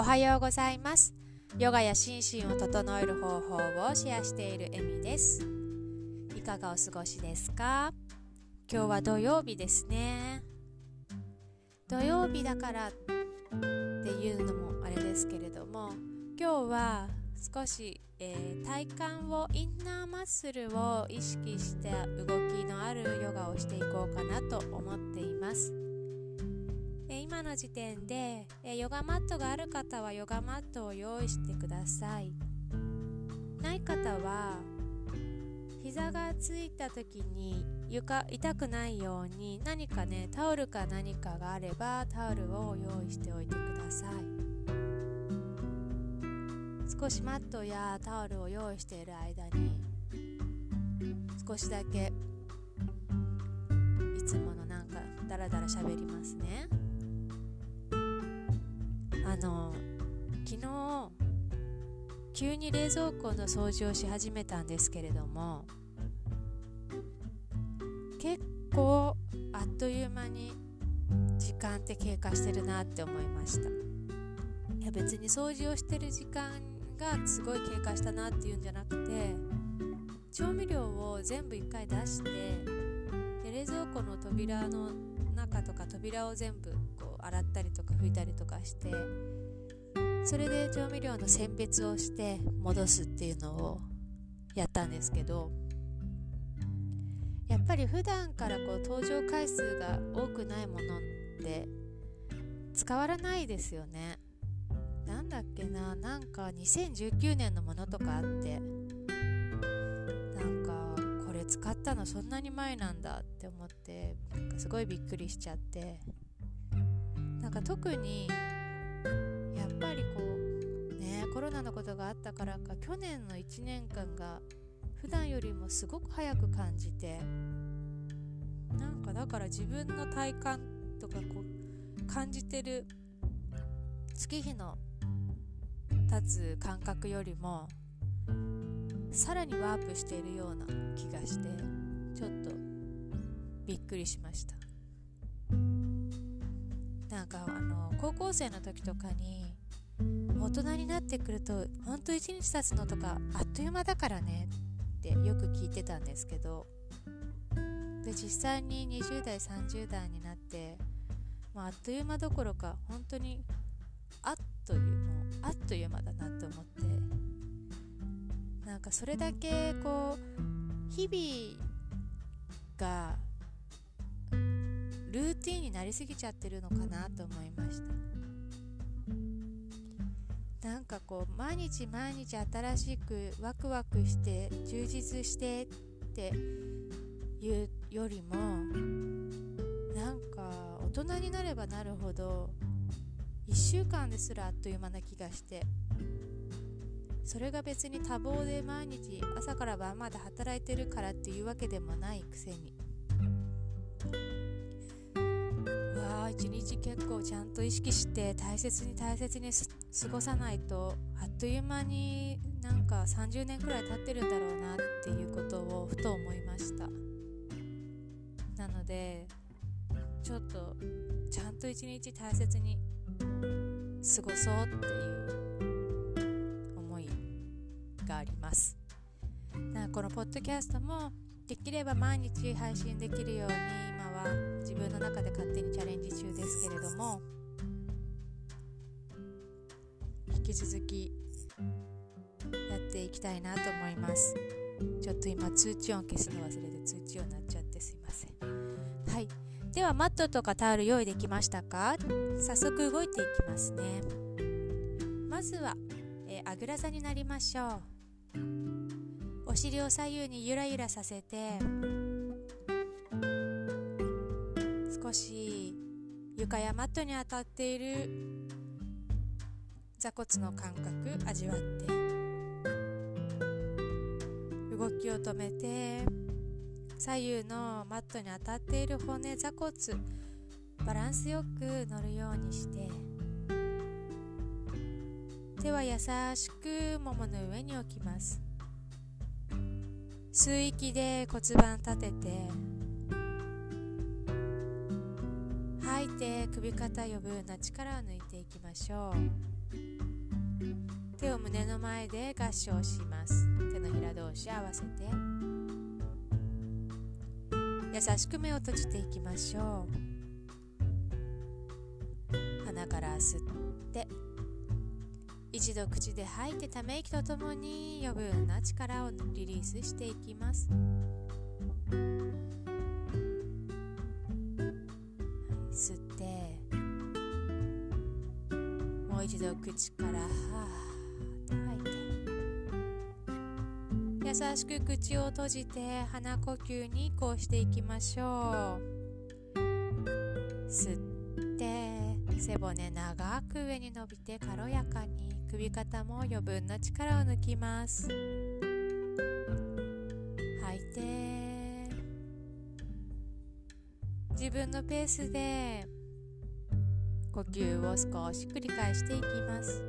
おはようございます。ヨガや心身を整える方法をシェアしているエミです。いかがお過ごしですか？今日は土曜日ですね。土曜日だからっていうのもあれですけれども今日は少し、えー、体幹をインナーマッスルを意識した動きのあるヨガをしていこうかなと思っています。え今の時点でえヨガマットがある方はヨガマットを用意してください。ない方は膝がついた時に床痛くないように何かねタオルか何かがあればタオルを用意しておいてください。少しマットやタオルを用意している間に少しだけいつものなんかダラダラ喋りますね。あの昨日急に冷蔵庫の掃除をし始めたんですけれども結構あっという間に時間って経過してるなって思いました。いや別に掃除をしてる時間がすごい経過したなっていうんじゃなくて調味料を全部一回出して冷蔵庫の扉の中とか扉を全部こう洗ったりとか拭いたりとかしてそれで調味料の選別をして戻すっていうのをやったんですけどやっぱり普段からこう登場回数が多くないものって使わないですよね。なんだっけななんか2019年のものとかあって使ったのそんなに前なんだって思ってなんかすごいびっくりしちゃって。なんか特にやっぱりこうねコロナのことがあったからか去年の1年間が普段よりもすごく早く感じてなんかだから自分の体感とかこう感じてる月日の経つ感覚よりもさらにワープしているような気がしてちょっとびっくりしました。なんかあの高校生の時とかに大人になってくるとほんと一日経つのとかあっという間だからねってよく聞いてたんですけどで実際に20代30代になって、まあ、あっという間どころか本当にあっというもうあっという間だなって思ってなんかそれだけこう日々がルーティンになりすぎちゃってるのかなと思いました。なんかこう毎日毎日新しくワクワクして充実してっていうよりもなんか大人になればなるほど1週間ですらあっという間な気がして。それが別に多忙で毎日朝から晩まで働いてるからっていうわけでもないくせに。うわ一日結構ちゃんと意識して大切に大切に過ごさないとあっという間になんか30年くらい経ってるんだろうなっていうことをふと思いました。なのでちょっとちゃんと一日大切に過ごそうっていう。があります。なこのポッドキャストもできれば毎日配信できるように今は自分の中で勝手にチャレンジ中ですけれども引き続きやっていきたいなと思います。ちょっと今通知音消すの忘れて通知音になっちゃってすいません。はい。ではマットとかタオル用意できましたか？早速動いていきますね。まずは、えー、あぐら座になりましょう。お尻を左右にゆらゆらさせて少し床やマットに当たっている座骨の感覚味わって動きを止めて左右のマットに当たっている骨座骨バランスよく乗るようにして手は優しくももの上に置きます。吸う息で骨盤立てて吐いて首肩余分な力を抜いていきましょう。手を胸の前で合掌します。手のひら同士合わせて。優しく目を閉じていきましょう。鼻から吸って。一度口で吐いてため息とともに余分な力をリリースしていきます。吸ってもう一度口からはーっと吐いて。優しく口を閉じて鼻呼吸に移行していきましょう。吸って背骨長く上に伸びて軽やかに。首肩も余分な力を抜きます。吐いて。自分のペースで呼吸を少し繰り返していきます。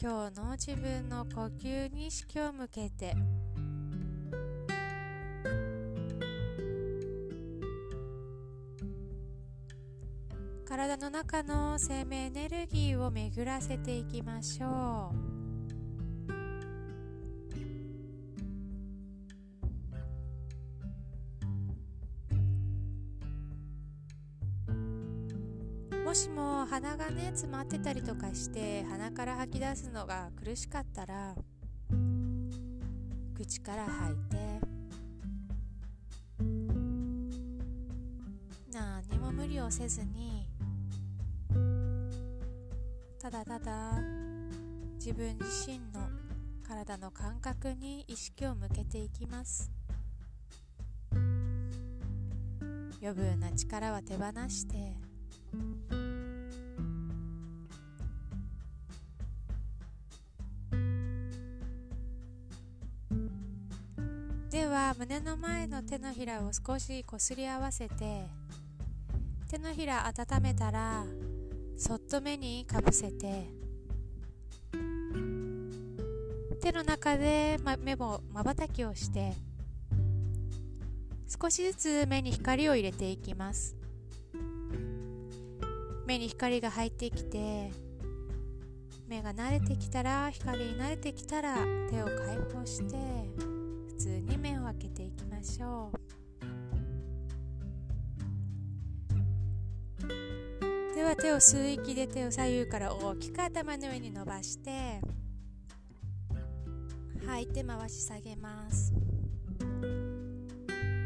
今日の自分の呼吸に意識を向けて。体の中の生命エネルギーを巡らせていきましょう。もしも鼻がね詰まってたりとかして鼻から吐き出すのが苦しかったら口から吐いて。何も無理をせずにただただ自分自身の体の感覚に意識を向けていきます。余分な力は手放してでは胸の前の手のひらを少しこすり合わせて手のひら温めたらそっと目にかぶせて手の中で、ま、目もまばたきをして少しずつ目に光を入れていきます。目に光が入ってきて目が慣れてきたら光に慣れてきたら手を解放して普通に目を開けていきましょう。は手を吸う息で手を左右から大きく頭の上に伸ばして吐いて回し下げます。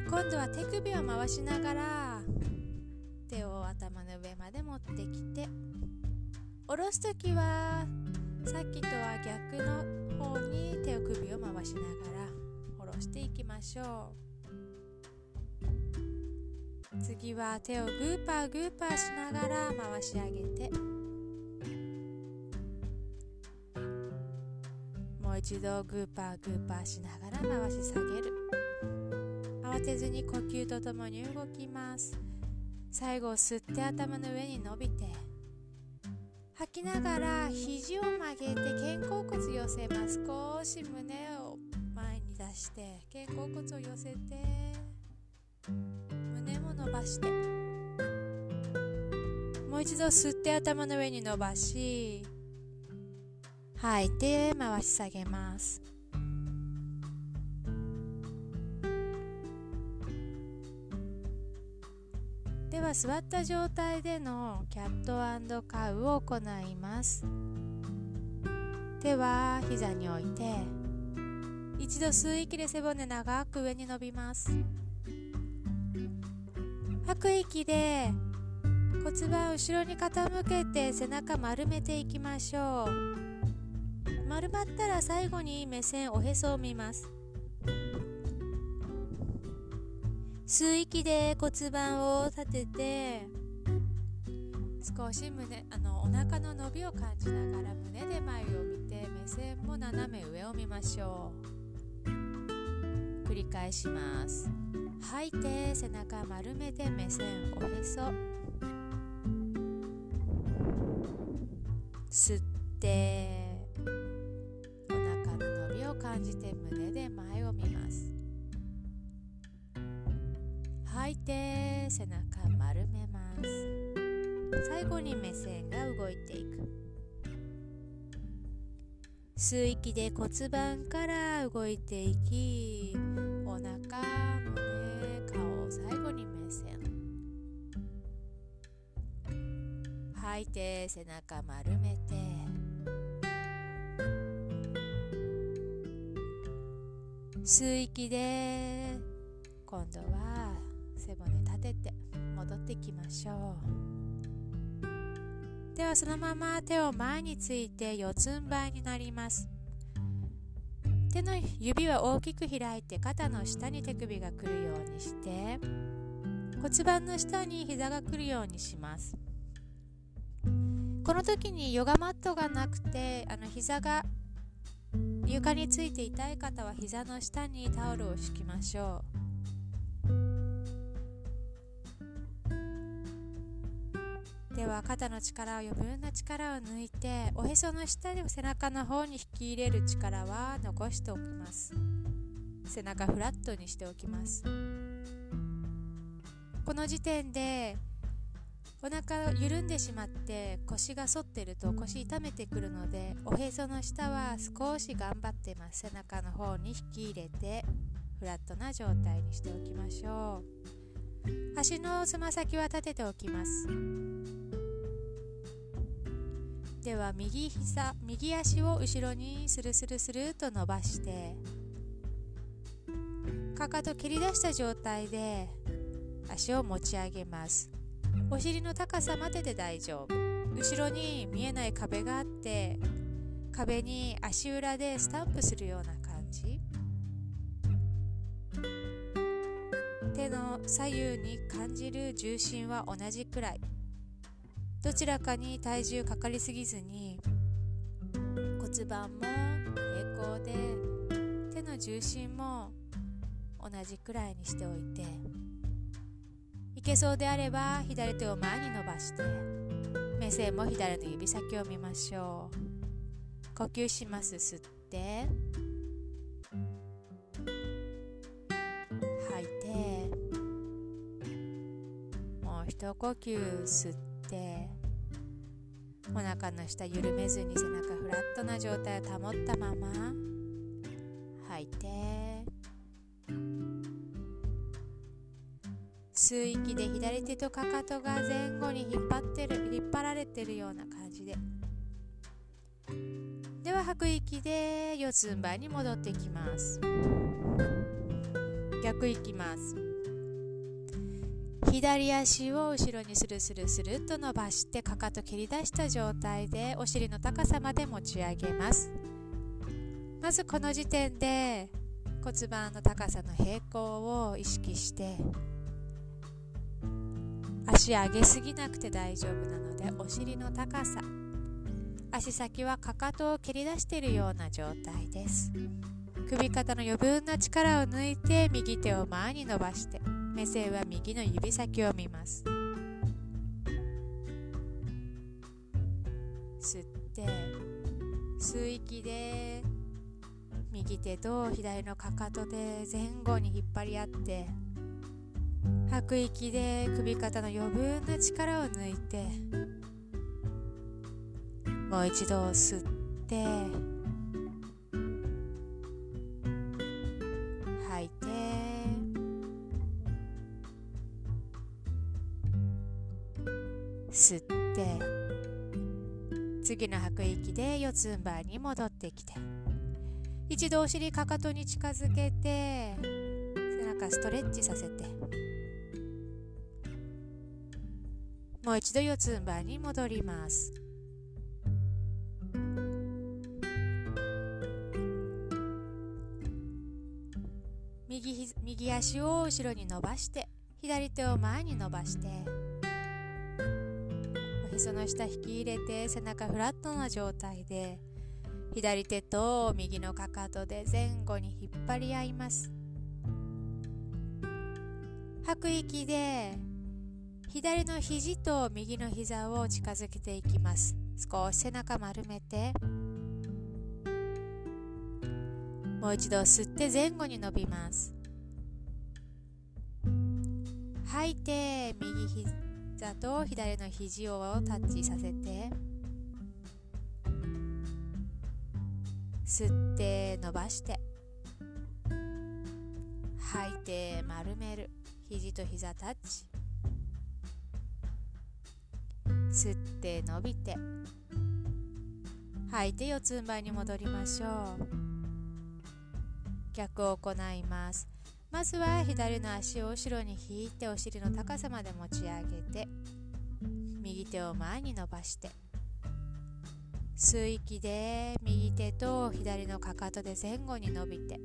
今度は手首を回しながら手を頭の上まで持ってきて下ろす時はさっきとは逆の方に手を首を回しながら下ろしていきましょう。次は手をグーパーグーパーしながら回し上げて。もう一度グーパーグーパーしながら回し下げる。慌てずに呼吸とともに動きます。最後吸って頭の上に伸びて吐きながら肘を曲げて肩甲骨寄せます。少し胸を前に出して肩甲骨を寄せて。胸も伸ばして。もう一度吸って頭の上に伸ばし吐いて回し下げます。では座った状態でのキャットカウを行います。手は膝に置いて一度吸う息で背骨長く上に伸びます。吐く息で骨盤後ろに傾けて背中丸めていきましょう。丸まったら最後に目線おへそを見ます。吸う息で骨盤を立てて少し胸あのお腹の伸びを感じながら胸で前を見て目線も斜め上を見ましょう。繰り返します。吐いて背中丸めて目線おへそ。吸ってお腹の伸びを感じて胸で前を見ます。吐いて背中丸めます。最後に目線が動いていく。吸う息で骨盤から動いていきお腹吐いて背中丸めて。吸う息で今度は背骨立てて戻ってきましょう。ではそのまま手を前について四つん這いになります。手の指は大きく開いて肩の下に手首が来るようにして骨盤の下に膝が来るようにします。この時にヨガマットがなくてあの膝が床について痛い方は膝の下にタオルを敷きましょう。では肩の力を余分な力を抜いておへその下で背中の方に引き入れる力は残しておきます。背中フラットにしておきます。この時点でお腹緩んでしまって腰が反ってると腰痛めてくるのでおへその下は少し頑張ってます。背中の方に引き入れてフラットな状態にしておきましょう。足のつま先は立てておきます。では右膝右足を後ろにスルスルスルと伸ばしてかかと蹴り出した状態で足を持ち上げます。お尻の高さまでで大丈夫。後ろに見えない壁があって壁に足裏でスタンプするような感じ。手の左右に感じる重心は同じくらい。どちらかに体重かかりすぎずに骨盤も平行で手の重心も同じくらいにしておいて。けそうであれば左手を前に伸ばして目線も左の指先を見ましょう。呼吸します。吸って。吐いて。もう一呼吸吸って。お腹の下緩めずに背中フラットな状態を保ったまま。吐いて。吸う息で左手とかかとが前後に引っ張ってる引っ張られてるような感じで。では吐く息で四つん這いに戻ってきます。逆いきます。左足を後ろにスルスルスルっと伸ばしてかかと蹴り出した状態でお尻の高さまで持ち上げます。まずこの時点で骨盤の高さの平行を意識して足上げすぎなくて大丈夫なのでお尻の高さ。足先はかかとを蹴り出しているような状態です。首肩の余分な力を抜いて右手を前に伸ばして目線は右の指先を見ます。吸って吸う息で右手と左のかかとで前後に引っ張り合って吐く息で首肩の余分な力を抜いてもう一度吸って吐いて吸って次の吐く息で四つん這いに戻ってきて一度お尻かかとに近づけて背中ストレッチさせて。もう一度四つん這いに戻ります。右右足を後ろに伸ばして左手を前に伸ばしておへその下引き入れて背中フラットな状態で左手と右のかかとで前後に引っ張り合います。吐く息で左の肘と右の膝を近づけていきます。少し背中丸めて。もう一度吸って前後に伸びます。吐いて右膝と左の肘をタッチさせて。吸って伸ばして。吐いて丸める。肘と膝タッチ。吸って伸びて。吐いて四つん這いに戻りましょう。逆を行います。まずは左の足を後ろに引いてお尻の高さまで持ち上げて右手を前に伸ばして。吸う息で右手と左のかかとで前後に伸びて。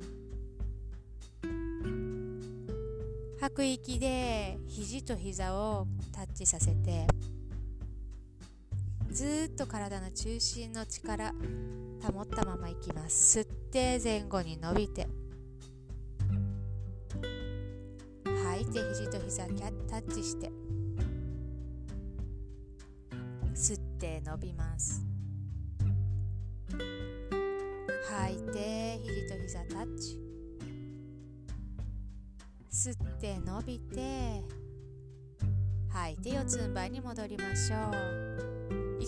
吐く息で肘と膝をタッチさせてずっと体の中心の力保ったままいきます。吸って前後に伸びて。吐いて肘と膝キャタッチして。吸って伸びます。吐いて肘と膝タッチ。吸って伸びて。吐いて四つん這いに戻りましょう。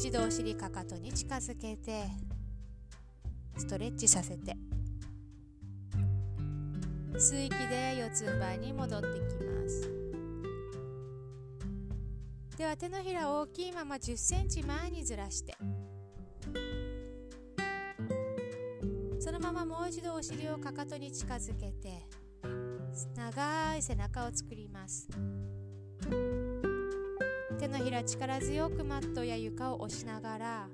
一度お尻かかとに近づけてストレッチさせて。吸う息で四つん這いに戻ってきます。では手のひら大きいまま1 0センチ前にずらして。そのままもう一度お尻をかかとに近づけて長い背中を作ります。手のひら力強くマットや床を押しながら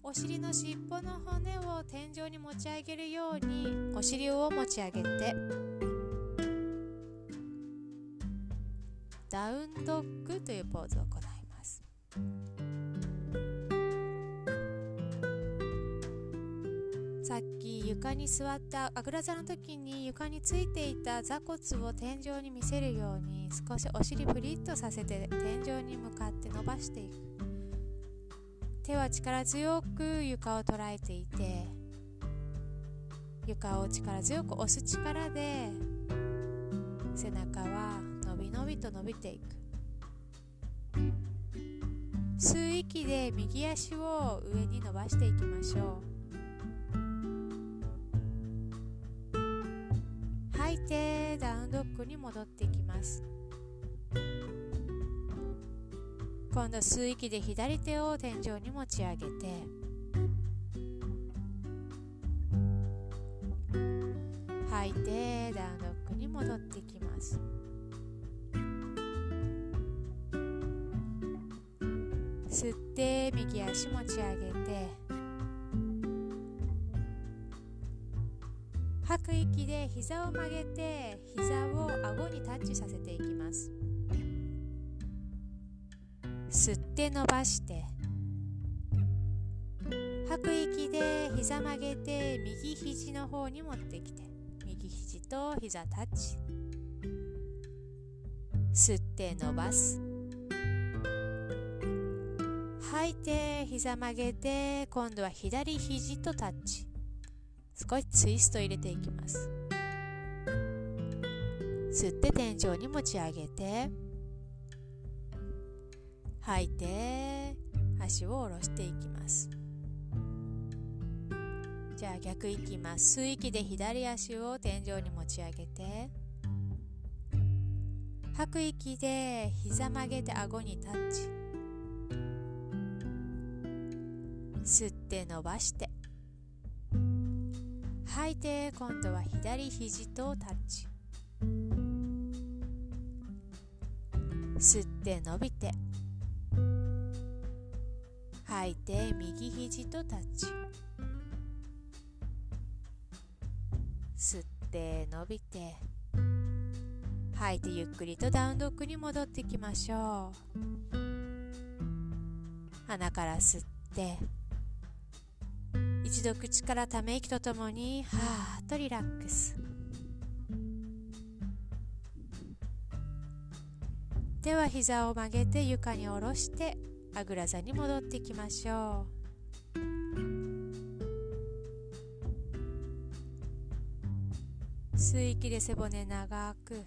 お尻の尻尾の骨を天井に持ち上げるようにお尻を持ち上げてダウンドッグというポーズを行います。さっき床に座ったあぐら座の時に床についていた座骨を天井に見せるように少しお尻プリッとさせて天井に向かって伸ばしていく。手は力強く床を捉えていて床を力強く押す力で背中は伸び伸びと伸びていく。吸う息で右足を上に伸ばしていきましょう。に戻っていきます。今度吸う息で左手を天井に持ち上げて吐いてダウンドッグに戻っていきます。吸って右足持ち上げて吐く息で膝を曲げて膝を顎にタッチさせていきます。吸って伸ばして吐く息で膝曲げて右肘の方に持ってきて右肘と膝タッチ。吸って伸ばす。吐いて膝曲げて今度は左肘とタッチ。少しツイスト入れていきます。吸って天井に持ち上げて吐いて足を下ろしていきます。じゃあ逆いきます。吸う息で左足を天井に持ち上げて吐く息で膝曲げて顎にタッチ。吸って伸ばして。吐いて今度は左肘とタッチ。吸って伸びて。吐いて右肘とタッチ。吸って伸びて。吐いてゆっくりとダウンドッグに戻っていきましょう。鼻から吸って一度口からため息とともにはーっとリラックス。では膝を曲げて床に下ろしてあぐら座に戻っていきましょう。吸う息で背骨長く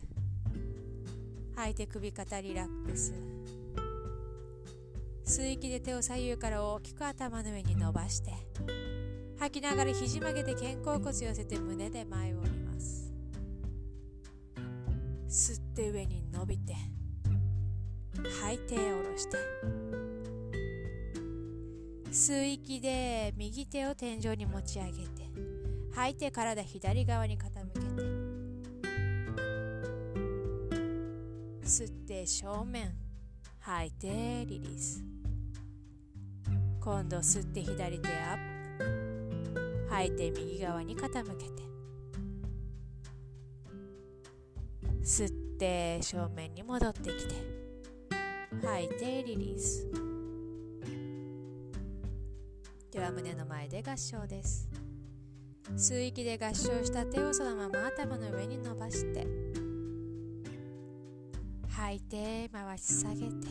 吐いて首肩リラックス。吸う息で手を左右から大きく頭の上に伸ばして吐きながら肘曲げて肩甲骨寄せて胸で前を見ます。吸って上に伸びて吐いて下ろして。吸う息で右手を天井に持ち上げて吐いて体左側に傾けて。吸って正面吐いてリリース。今度吸って左手アップ。吐いて右側に傾けて。吸って正面に戻ってきて。吐いてリリース。では胸の前で合掌です。吸う息で合掌した手をそのまま頭の上に伸ばして。吐いて回し下げて。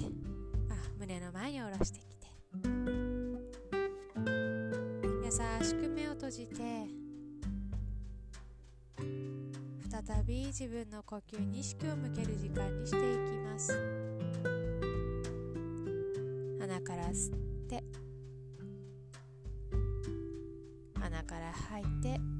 あ胸の前に下ろしてきて。しく目を閉じて再び自分の呼吸に意識を向ける時間にしていきます。鼻から吸って鼻から吐いて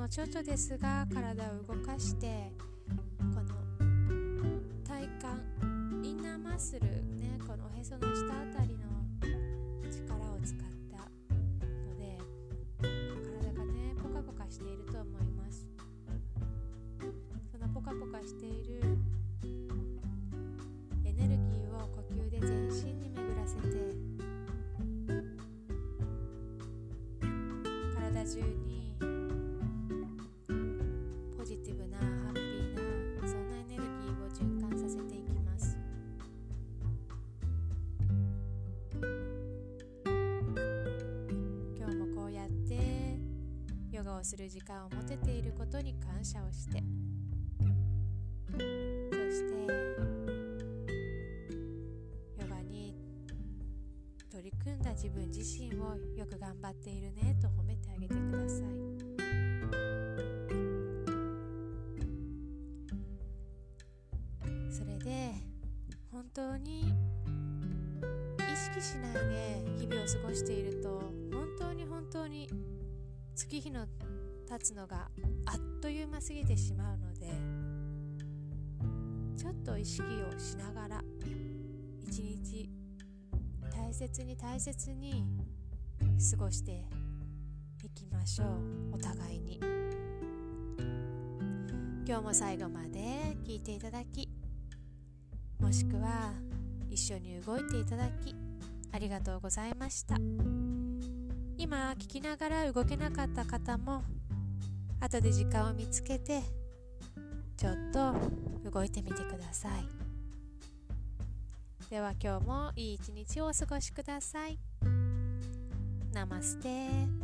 のちょっとですが体を動かしてこの体幹インナーマッスルねこのおへその下あたりをする時間を持てていることに感謝をして。そしてヨガに取り組んだ自分自身をよく頑張っているねと褒めてあげてください。それで本当に意識しないで日々を過ごしていると本当に本当に月日の経つのがあっという間過ぎてしまうのでちょっと意識をしながら一日大切に大切に過ごしていきましょう。お互いに。今日も最後まで聞いていただきもしくは一緒に動いていただきありがとうございました。今聞きながら動けなかった方も後で時間を見つけてちょっと動いてみてください。では今日もいい一日をお過ごしください。ナマステ。